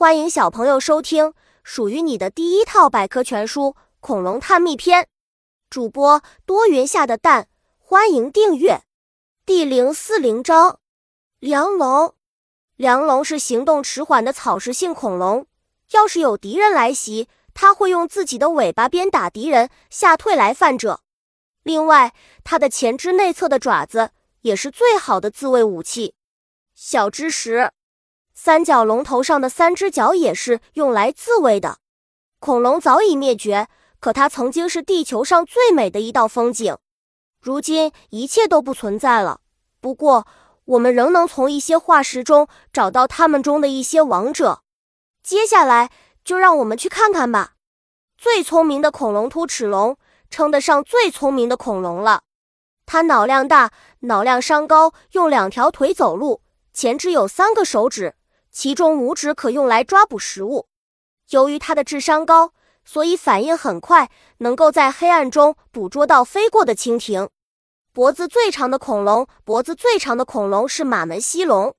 欢迎小朋友收听属于你的第一套百科全书《恐龙探秘篇》，主播多云下的蛋，欢迎订阅。第零四零章：梁龙。梁龙是行动迟缓的草食性恐龙，要是有敌人来袭，它会用自己的尾巴鞭打敌人，吓退来犯者。另外，它的前肢内侧的爪子也是最好的自卫武器。小知识。三角龙头上的三只脚也是用来自卫的。恐龙早已灭绝，可它曾经是地球上最美的一道风景。如今一切都不存在了，不过我们仍能从一些化石中找到它们中的一些王者。接下来就让我们去看看吧。最聪明的恐龙突齿龙，称得上最聪明的恐龙了。它脑量大，脑量上高，用两条腿走路，前肢有三个手指。其中拇指可用来抓捕食物。由于它的智商高，所以反应很快，能够在黑暗中捕捉到飞过的蜻蜓。脖子最长的恐龙，脖子最长的恐龙是马门溪龙，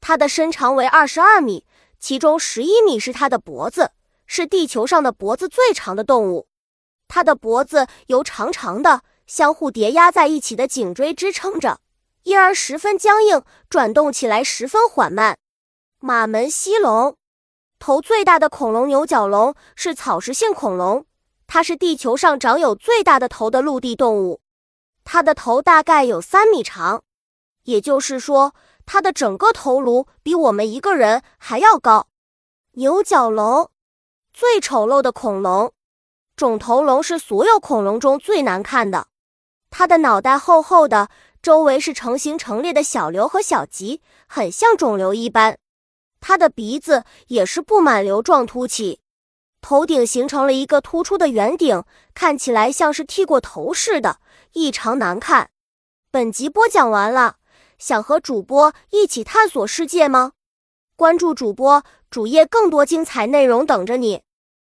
它的身长为二十二米，其中十一米是它的脖子，是地球上的脖子最长的动物。它的脖子由长长的、相互叠压在一起的颈椎支撑着，因而十分僵硬，转动起来十分缓慢。马门溪龙，头最大的恐龙牛角龙是草食性恐龙，它是地球上长有最大的头的陆地动物。它的头大概有三米长，也就是说，它的整个头颅比我们一个人还要高。牛角龙，最丑陋的恐龙，肿头龙是所有恐龙中最难看的。它的脑袋厚厚的，周围是成型成列的小瘤和小棘，很像肿瘤一般。它的鼻子也是布满瘤状凸起，头顶形成了一个突出的圆顶，看起来像是剃过头似的，异常难看。本集播讲完了，想和主播一起探索世界吗？关注主播主页，更多精彩内容等着你。